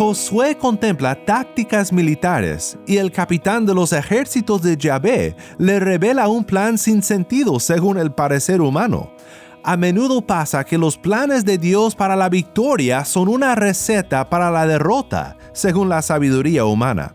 Josué contempla tácticas militares y el capitán de los ejércitos de Yahvé le revela un plan sin sentido según el parecer humano. A menudo pasa que los planes de Dios para la victoria son una receta para la derrota, según la sabiduría humana.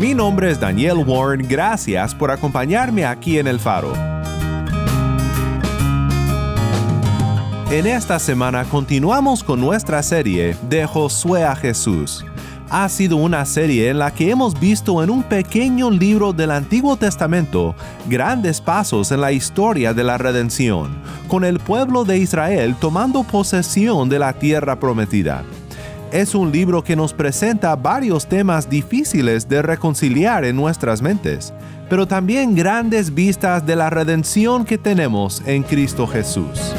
Mi nombre es Daniel Warren, gracias por acompañarme aquí en El Faro. En esta semana continuamos con nuestra serie de Josué a Jesús. Ha sido una serie en la que hemos visto en un pequeño libro del Antiguo Testamento grandes pasos en la historia de la redención, con el pueblo de Israel tomando posesión de la tierra prometida es un libro que nos presenta varios temas difíciles de reconciliar en nuestras mentes, pero también grandes vistas de la redención que tenemos en Cristo Jesús.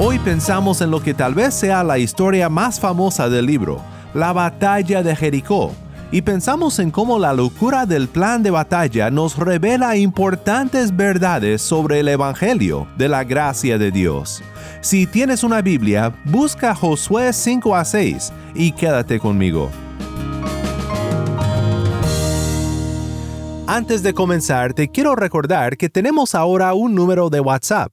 Hoy pensamos en lo que tal vez sea la historia más famosa del libro, la batalla de Jericó, y pensamos en cómo la locura del plan de batalla nos revela importantes verdades sobre el Evangelio de la gracia de Dios. Si tienes una Biblia, busca Josué 5 a 6 y quédate conmigo. Antes de comenzar, te quiero recordar que tenemos ahora un número de WhatsApp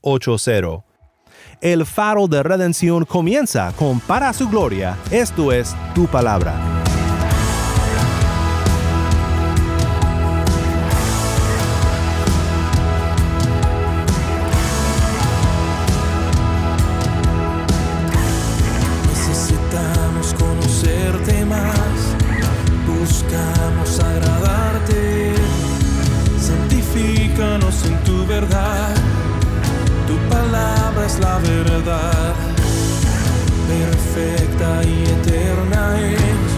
80. El faro de redención comienza con para su gloria, esto es tu palabra. Necesitamos conocerte más, buscamos agradarte, santifícanos en tu verdad es la verdad, perfecta y eterna es,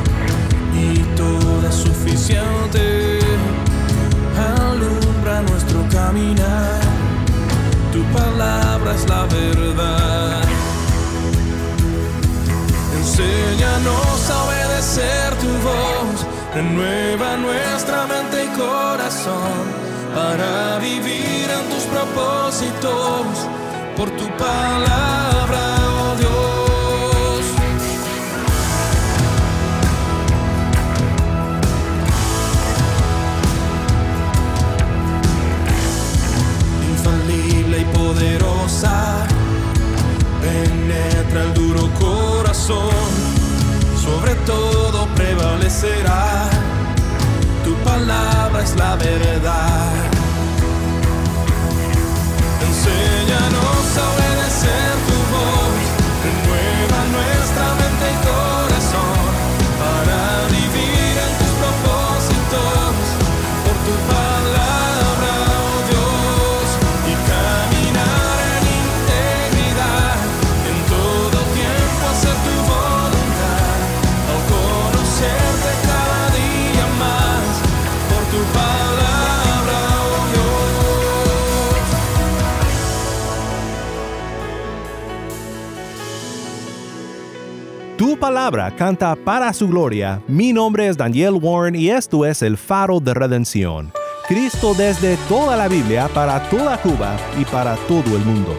y toda suficiente. Alumbra nuestro caminar, tu palabra es la verdad. Enséñanos a obedecer tu voz, renueva nuestra mente y corazón para vivir en tus propósitos por tu palabra, oh Dios. Infalible y poderosa, penetra el duro corazón, sobre todo prevalecerá tu palabra es la verdad. Enséñanos a obedecer tu voz, palabra canta para su gloria. Mi nombre es Daniel Warren y esto es el faro de redención. Cristo desde toda la Biblia para toda Cuba y para todo el mundo.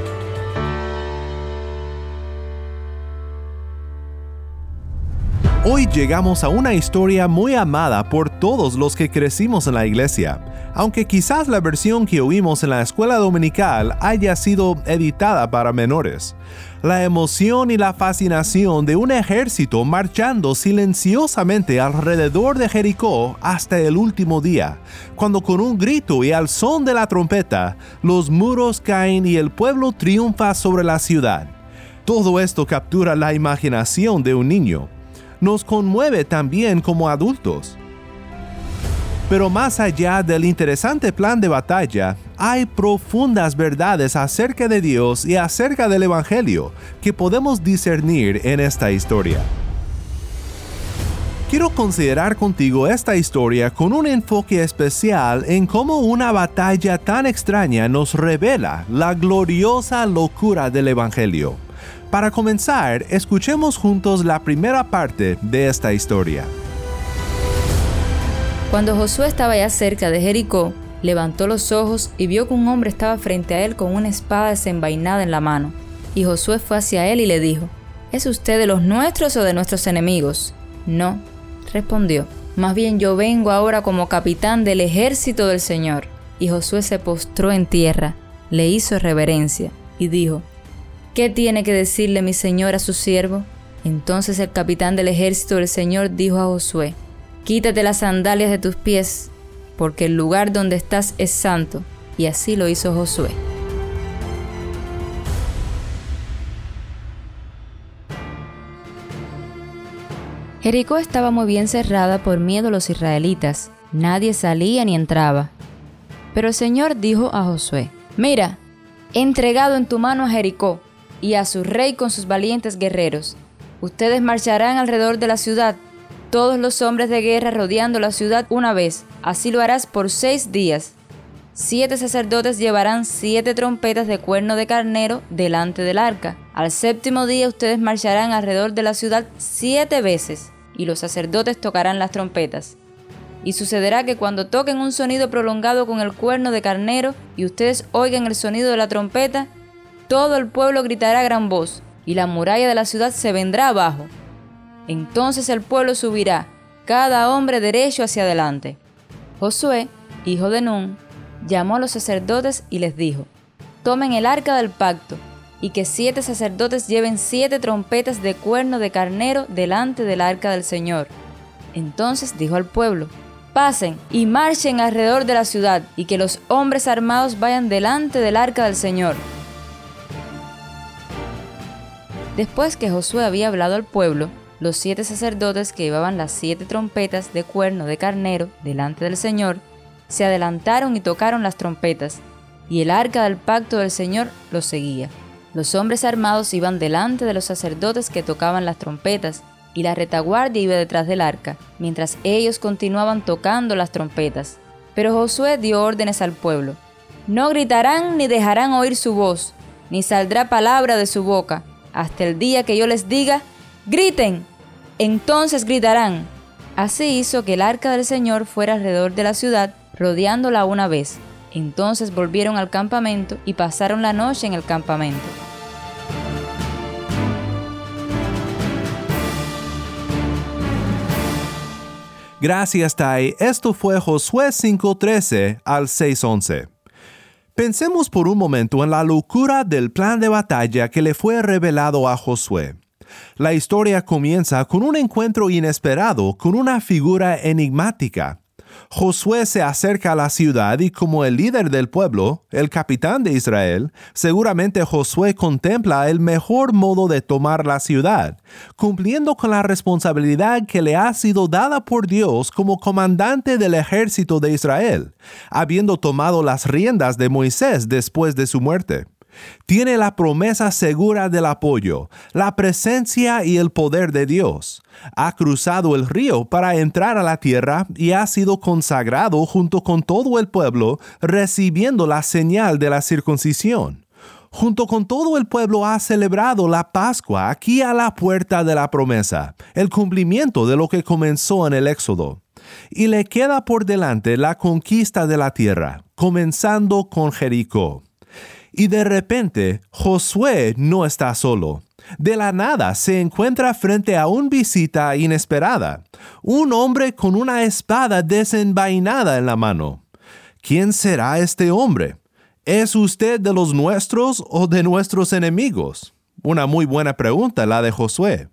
Hoy llegamos a una historia muy amada por todos los que crecimos en la iglesia, aunque quizás la versión que oímos en la escuela dominical haya sido editada para menores. La emoción y la fascinación de un ejército marchando silenciosamente alrededor de Jericó hasta el último día, cuando con un grito y al son de la trompeta, los muros caen y el pueblo triunfa sobre la ciudad. Todo esto captura la imaginación de un niño nos conmueve también como adultos. Pero más allá del interesante plan de batalla, hay profundas verdades acerca de Dios y acerca del Evangelio que podemos discernir en esta historia. Quiero considerar contigo esta historia con un enfoque especial en cómo una batalla tan extraña nos revela la gloriosa locura del Evangelio para comenzar, escuchemos juntos la primera parte de esta historia. Cuando Josué estaba ya cerca de Jericó, levantó los ojos y vio que un hombre estaba frente a él con una espada desenvainada en la mano. Y Josué fue hacia él y le dijo, ¿Es usted de los nuestros o de nuestros enemigos? No, respondió, más bien yo vengo ahora como capitán del ejército del Señor. Y Josué se postró en tierra, le hizo reverencia y dijo, ¿Qué tiene que decirle mi señor a su siervo? Entonces el capitán del ejército del Señor dijo a Josué, Quítate las sandalias de tus pies, porque el lugar donde estás es santo. Y así lo hizo Josué. Jericó estaba muy bien cerrada por miedo a los israelitas. Nadie salía ni entraba. Pero el Señor dijo a Josué, Mira, he entregado en tu mano a Jericó y a su rey con sus valientes guerreros. Ustedes marcharán alrededor de la ciudad, todos los hombres de guerra rodeando la ciudad una vez. Así lo harás por seis días. Siete sacerdotes llevarán siete trompetas de cuerno de carnero delante del arca. Al séptimo día ustedes marcharán alrededor de la ciudad siete veces, y los sacerdotes tocarán las trompetas. Y sucederá que cuando toquen un sonido prolongado con el cuerno de carnero y ustedes oigan el sonido de la trompeta, todo el pueblo gritará a gran voz, y la muralla de la ciudad se vendrá abajo. Entonces el pueblo subirá, cada hombre derecho hacia adelante. Josué, hijo de Nun, llamó a los sacerdotes y les dijo, Tomen el arca del pacto, y que siete sacerdotes lleven siete trompetas de cuerno de carnero delante del arca del Señor. Entonces dijo al pueblo, Pasen y marchen alrededor de la ciudad, y que los hombres armados vayan delante del arca del Señor. Después que Josué había hablado al pueblo, los siete sacerdotes que llevaban las siete trompetas de cuerno de carnero delante del Señor, se adelantaron y tocaron las trompetas, y el arca del pacto del Señor los seguía. Los hombres armados iban delante de los sacerdotes que tocaban las trompetas, y la retaguardia iba detrás del arca, mientras ellos continuaban tocando las trompetas. Pero Josué dio órdenes al pueblo. No gritarán ni dejarán oír su voz, ni saldrá palabra de su boca, hasta el día que yo les diga, griten, entonces gritarán. Así hizo que el arca del Señor fuera alrededor de la ciudad, rodeándola una vez. Entonces volvieron al campamento y pasaron la noche en el campamento. Gracias, Tai. Esto fue Josué 5.13 al 6.11. Pensemos por un momento en la locura del plan de batalla que le fue revelado a Josué. La historia comienza con un encuentro inesperado con una figura enigmática, Josué se acerca a la ciudad y como el líder del pueblo, el capitán de Israel, seguramente Josué contempla el mejor modo de tomar la ciudad, cumpliendo con la responsabilidad que le ha sido dada por Dios como comandante del ejército de Israel, habiendo tomado las riendas de Moisés después de su muerte. Tiene la promesa segura del apoyo, la presencia y el poder de Dios. Ha cruzado el río para entrar a la tierra y ha sido consagrado junto con todo el pueblo, recibiendo la señal de la circuncisión. Junto con todo el pueblo ha celebrado la Pascua aquí a la puerta de la promesa, el cumplimiento de lo que comenzó en el Éxodo. y le queda por delante la conquista de la tierra, comenzando con Jericó. Y de repente Josué no está solo. De la nada se encuentra frente a un visita inesperada, un hombre con una espada desenvainada en la mano. ¿Quién será este hombre? ¿Es usted de los nuestros o de nuestros enemigos? Una muy buena pregunta la de Josué.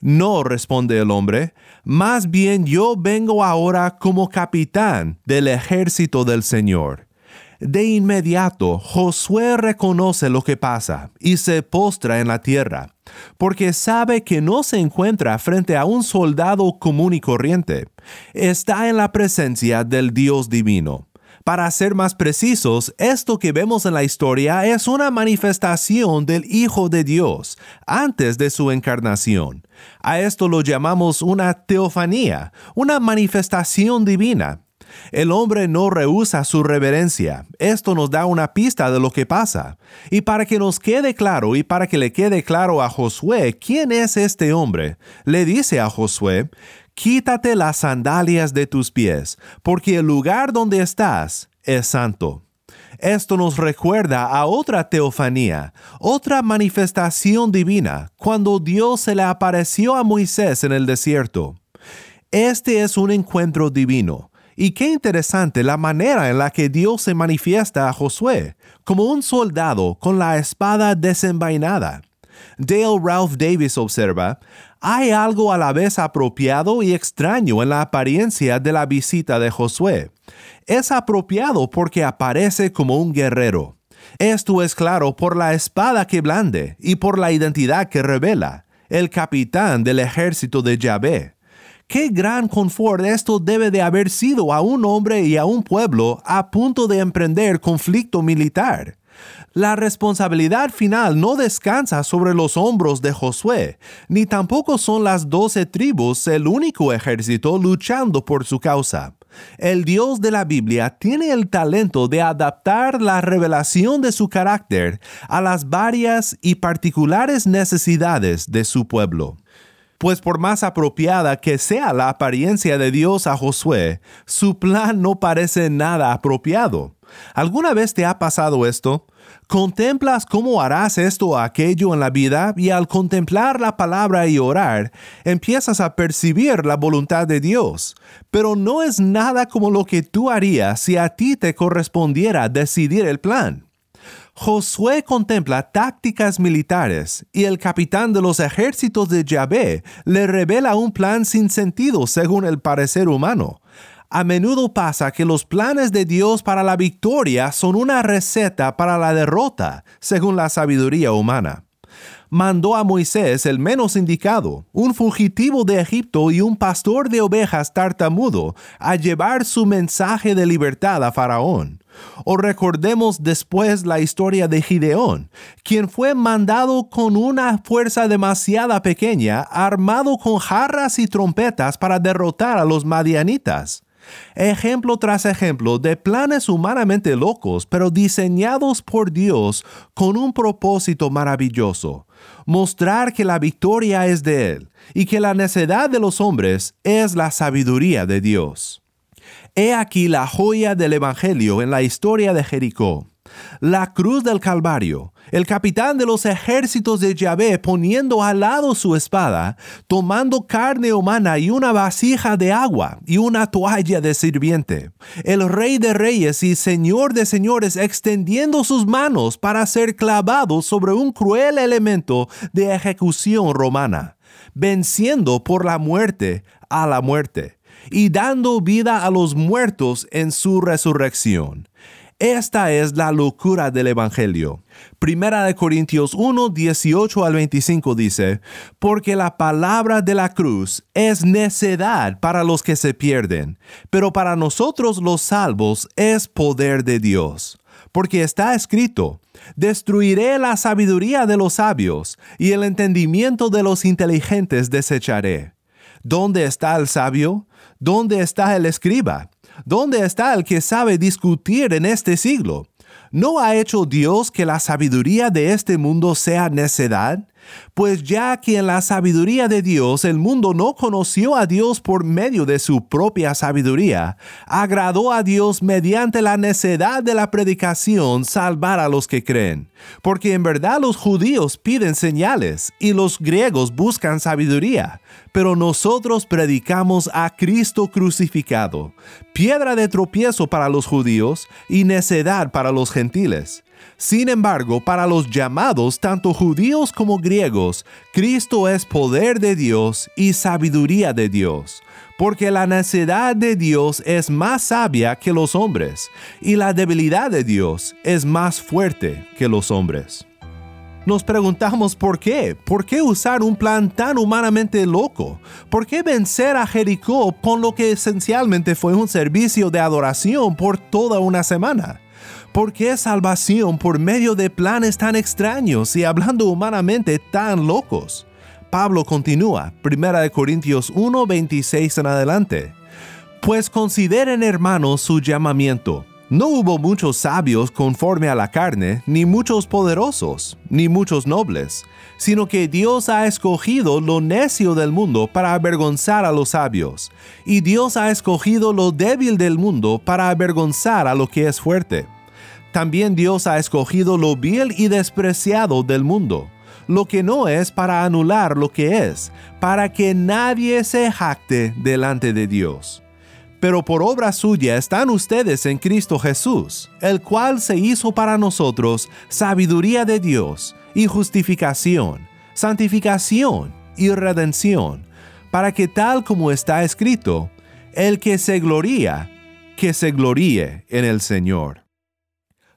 No, responde el hombre, más bien yo vengo ahora como capitán del ejército del Señor. De inmediato Josué reconoce lo que pasa y se postra en la tierra, porque sabe que no se encuentra frente a un soldado común y corriente, está en la presencia del Dios divino. Para ser más precisos, esto que vemos en la historia es una manifestación del Hijo de Dios antes de su encarnación. A esto lo llamamos una teofanía, una manifestación divina. El hombre no rehúsa su reverencia. Esto nos da una pista de lo que pasa. Y para que nos quede claro y para que le quede claro a Josué quién es este hombre, le dice a Josué, quítate las sandalias de tus pies, porque el lugar donde estás es santo. Esto nos recuerda a otra teofanía, otra manifestación divina, cuando Dios se le apareció a Moisés en el desierto. Este es un encuentro divino, y qué interesante la manera en la que Dios se manifiesta a Josué, como un soldado con la espada desenvainada. Dale Ralph Davis observa, hay algo a la vez apropiado y extraño en la apariencia de la visita de Josué. Es apropiado porque aparece como un guerrero. Esto es claro por la espada que blande y por la identidad que revela, el capitán del ejército de Yahvé. Qué gran confort esto debe de haber sido a un hombre y a un pueblo a punto de emprender conflicto militar. La responsabilidad final no descansa sobre los hombros de Josué, ni tampoco son las doce tribus el único ejército luchando por su causa. El Dios de la Biblia tiene el talento de adaptar la revelación de su carácter a las varias y particulares necesidades de su pueblo. Pues por más apropiada que sea la apariencia de Dios a Josué, su plan no parece nada apropiado. ¿Alguna vez te ha pasado esto? Contemplas cómo harás esto o aquello en la vida y al contemplar la palabra y orar, empiezas a percibir la voluntad de Dios. Pero no es nada como lo que tú harías si a ti te correspondiera decidir el plan. Josué contempla tácticas militares y el capitán de los ejércitos de Yahvé le revela un plan sin sentido según el parecer humano a menudo pasa que los planes de Dios para la victoria son una receta para la derrota, según la sabiduría humana. Mandó a Moisés el menos indicado, un fugitivo de Egipto y un pastor de ovejas tartamudo, a llevar su mensaje de libertad a Faraón. O recordemos después la historia de Gideón, quien fue mandado con una fuerza demasiado pequeña, armado con jarras y trompetas para derrotar a los madianitas. Ejemplo tras ejemplo de planes humanamente locos, pero diseñados por Dios con un propósito maravilloso. Mostrar que la victoria es de Él y que la necedad de los hombres es la sabiduría de Dios. He aquí la joya del Evangelio en la historia de Jericó. La cruz del Calvario, el capitán de los ejércitos de Yahvé poniendo al lado su espada, tomando carne humana y una vasija de agua y una toalla de sirviente, el rey de reyes y señor de señores extendiendo sus manos para ser clavado sobre un cruel elemento de ejecución romana, venciendo por la muerte a la muerte y dando vida a los muertos en su resurrección. Esta es la locura del Evangelio. Primera de Corintios 1, 18 al 25 dice, porque la palabra de la cruz es necedad para los que se pierden, pero para nosotros los salvos es poder de Dios. Porque está escrito, destruiré la sabiduría de los sabios y el entendimiento de los inteligentes desecharé. ¿Dónde está el sabio? ¿Dónde está el escriba? ¿Dónde está el que sabe discutir en este siglo? ¿No ha hecho Dios que la sabiduría de este mundo sea necedad? Pues ya que en la sabiduría de Dios el mundo no conoció a Dios por medio de su propia sabiduría, agradó a Dios mediante la necedad de la predicación salvar a los que creen. Porque en verdad los judíos piden señales y los griegos buscan sabiduría, pero nosotros predicamos a Cristo crucificado, piedra de tropiezo para los judíos y necedad para los gentiles sin embargo, para los llamados, tanto judíos como griegos, Cristo es poder de Dios y sabiduría de Dios, porque la necedad de Dios es más sabia que los hombres, y la debilidad de Dios es más fuerte que los hombres. Nos preguntamos por qué, por qué usar un plan tan humanamente loco, por qué vencer a Jericó con lo que esencialmente fue un servicio de adoración por toda una semana. ¿Por qué salvación por medio de planes tan extraños y hablando humanamente tan locos? Pablo continúa, 1 Corintios 1, 26 en adelante. Pues consideren hermanos su llamamiento. No hubo muchos sabios conforme a la carne, ni muchos poderosos, ni muchos nobles, sino que Dios ha escogido lo necio del mundo para avergonzar a los sabios, y Dios ha escogido lo débil del mundo para avergonzar a lo que es fuerte también Dios ha escogido lo vil y despreciado del mundo, lo que no es para anular lo que es, para que nadie se jacte delante de Dios. Pero por obra suya están ustedes en Cristo Jesús, el cual se hizo para nosotros sabiduría de Dios y justificación, santificación y redención, para que tal como está escrito, el que se gloría, que se gloríe en el Señor.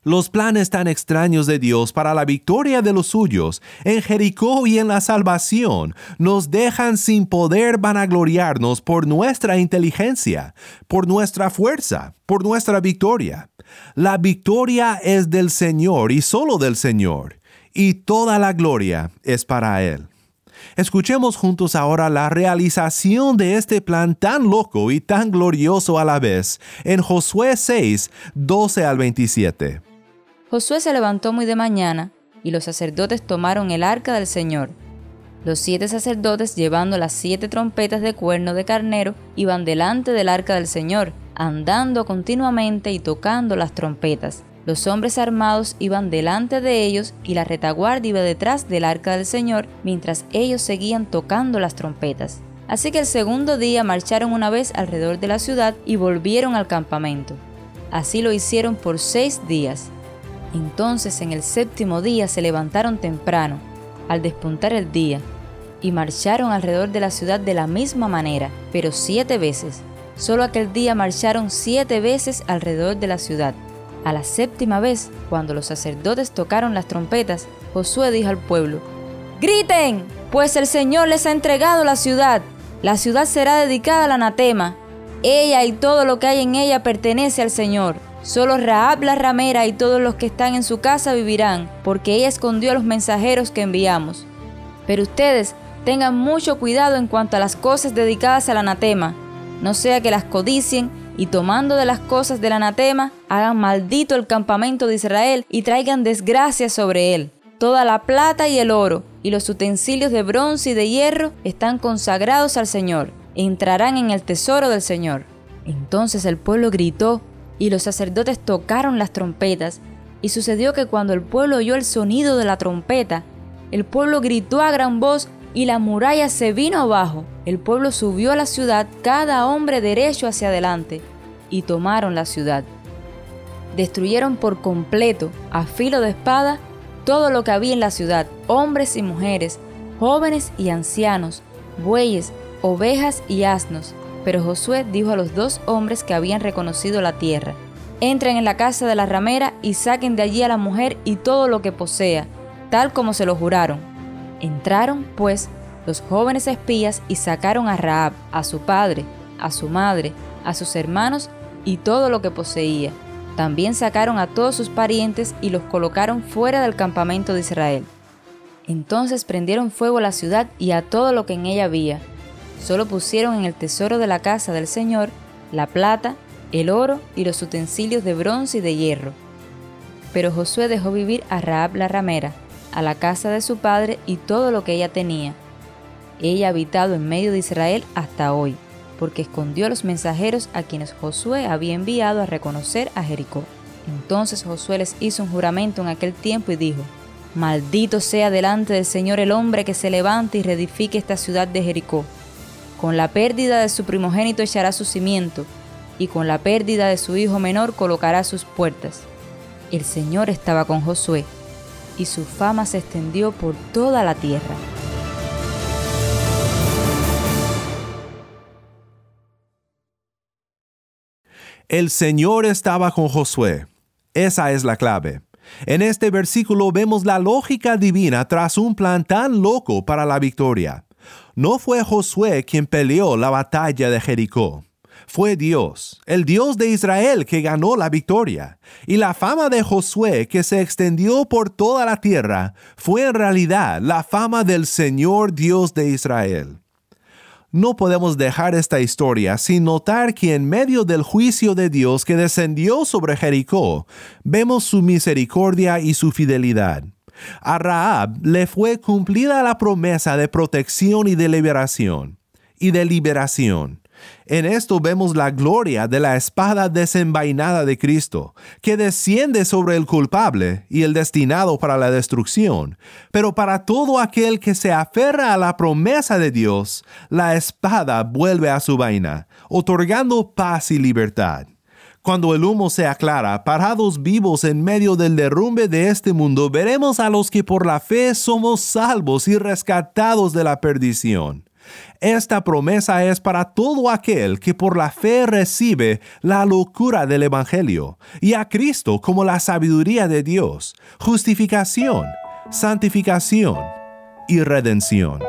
Los planes tan extraños de Dios para la victoria de los suyos en Jericó y en la salvación nos dejan sin poder vanagloriarnos por nuestra inteligencia, por nuestra fuerza, por nuestra victoria. La victoria es del Señor y solo del Señor, y toda la gloria es para Él. Escuchemos juntos ahora la realización de este plan tan loco y tan glorioso a la vez en Josué 6, 12 al 27. Josué se levantó muy de mañana, y los sacerdotes tomaron el arca del Señor. Los siete sacerdotes, llevando las siete trompetas de cuerno de carnero, iban delante del arca del Señor, andando continuamente y tocando las trompetas. Los hombres armados iban delante de ellos y la retaguardia iba detrás del arca del Señor, mientras ellos seguían tocando las trompetas. Así que el segundo día marcharon una vez alrededor de la ciudad y volvieron al campamento. Así lo hicieron por seis días. Entonces en el séptimo día se levantaron temprano, al despuntar el día, y marcharon alrededor de la ciudad de la misma manera, pero siete veces. Solo aquel día marcharon siete veces alrededor de la ciudad. A la séptima vez, cuando los sacerdotes tocaron las trompetas, Josué dijo al pueblo, Griten, pues el Señor les ha entregado la ciudad. La ciudad será dedicada al anatema. Ella y todo lo que hay en ella pertenece al Señor. Solo Raab la ramera y todos los que están en su casa vivirán, porque ella escondió a los mensajeros que enviamos. Pero ustedes tengan mucho cuidado en cuanto a las cosas dedicadas al anatema, no sea que las codicien y tomando de las cosas del anatema, hagan maldito el campamento de Israel y traigan desgracia sobre él. Toda la plata y el oro y los utensilios de bronce y de hierro están consagrados al Señor, entrarán en el tesoro del Señor. Entonces el pueblo gritó y los sacerdotes tocaron las trompetas, y sucedió que cuando el pueblo oyó el sonido de la trompeta, el pueblo gritó a gran voz y la muralla se vino abajo. El pueblo subió a la ciudad, cada hombre derecho hacia adelante, y tomaron la ciudad. Destruyeron por completo, a filo de espada, todo lo que había en la ciudad, hombres y mujeres, jóvenes y ancianos, bueyes, ovejas y asnos, pero Josué dijo a los dos hombres que habían reconocido la tierra, entren en la casa de la ramera y saquen de allí a la mujer y todo lo que posea, tal como se lo juraron. Entraron, pues, los jóvenes espías y sacaron a Raab, a su padre, a su madre, a sus hermanos y todo lo que poseía. También sacaron a todos sus parientes y los colocaron fuera del campamento de Israel. Entonces prendieron fuego a la ciudad y a todo lo que en ella había, Solo pusieron en el tesoro de la casa del Señor la plata, el oro y los utensilios de bronce y de hierro. Pero Josué dejó vivir a Raab la ramera, a la casa de su padre y todo lo que ella tenía. Ella ha habitado en medio de Israel hasta hoy, porque escondió a los mensajeros a quienes Josué había enviado a reconocer a Jericó. Entonces Josué les hizo un juramento en aquel tiempo y dijo, Maldito sea delante del Señor el hombre que se levante y reedifique esta ciudad de Jericó. Con la pérdida de su primogénito echará su cimiento, y con la pérdida de su hijo menor colocará sus puertas. El Señor estaba con Josué, y su fama se extendió por toda la tierra. El Señor estaba con Josué. Esa es la clave. En este versículo vemos la lógica divina tras un plan tan loco para la victoria. No fue Josué quien peleó la batalla de Jericó. Fue Dios, el Dios de Israel, que ganó la victoria. Y la fama de Josué, que se extendió por toda la tierra, fue en realidad la fama del Señor Dios de Israel. No podemos dejar esta historia sin notar que en medio del juicio de Dios que descendió sobre Jericó, vemos su misericordia y su fidelidad. A Raab le fue cumplida la promesa de protección y de liberación. Y de liberación. En esto vemos la gloria de la espada desenvainada de Cristo, que desciende sobre el culpable y el destinado para la destrucción. Pero para todo aquel que se aferra a la promesa de Dios, la espada vuelve a su vaina, otorgando paz y libertad. Cuando el humo se aclara, parados vivos en medio del derrumbe de este mundo, veremos a los que por la fe somos salvos y rescatados de la perdición. Esta promesa es para todo aquel que por la fe recibe la locura del Evangelio y a Cristo como la sabiduría de Dios, justificación, santificación y redención.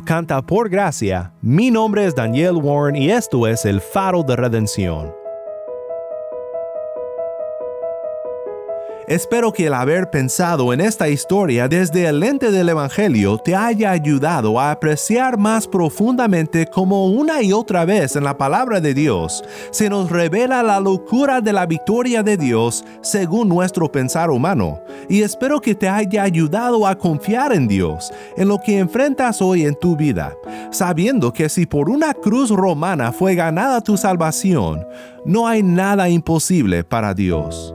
Canta por gracia. Mi nombre es Daniel Warren y esto es el faro de redención. Espero que el haber pensado en esta historia desde el lente del Evangelio te haya ayudado a apreciar más profundamente cómo una y otra vez en la palabra de Dios se nos revela la locura de la victoria de Dios según nuestro pensar humano. Y espero que te haya ayudado a confiar en Dios, en lo que enfrentas hoy en tu vida, sabiendo que si por una cruz romana fue ganada tu salvación, no hay nada imposible para Dios.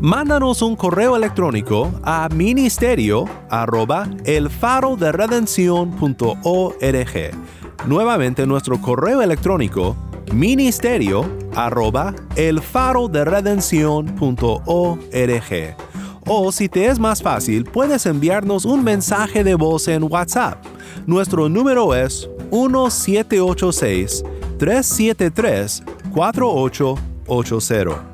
Mándanos un correo electrónico a ministerio arroba el faro de Nuevamente nuestro correo electrónico ministerio arroba el faro de O si te es más fácil, puedes enviarnos un mensaje de voz en WhatsApp. Nuestro número es 1786 373 4880.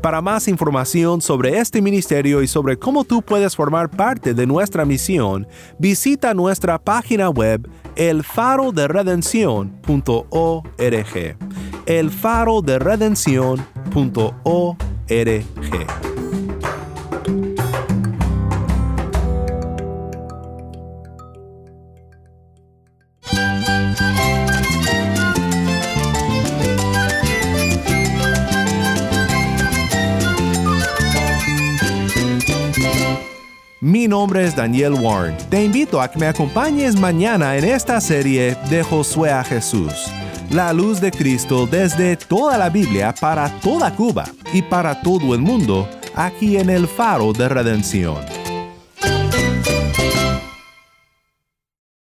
Para más información sobre este ministerio y sobre cómo tú puedes formar parte de nuestra misión, visita nuestra página web elfaroderedención.org. elfaroderedención.org. Mi nombre es Daniel Warren. Te invito a que me acompañes mañana en esta serie de Josué a Jesús. La luz de Cristo desde toda la Biblia para toda Cuba y para todo el mundo, aquí en el faro de redención.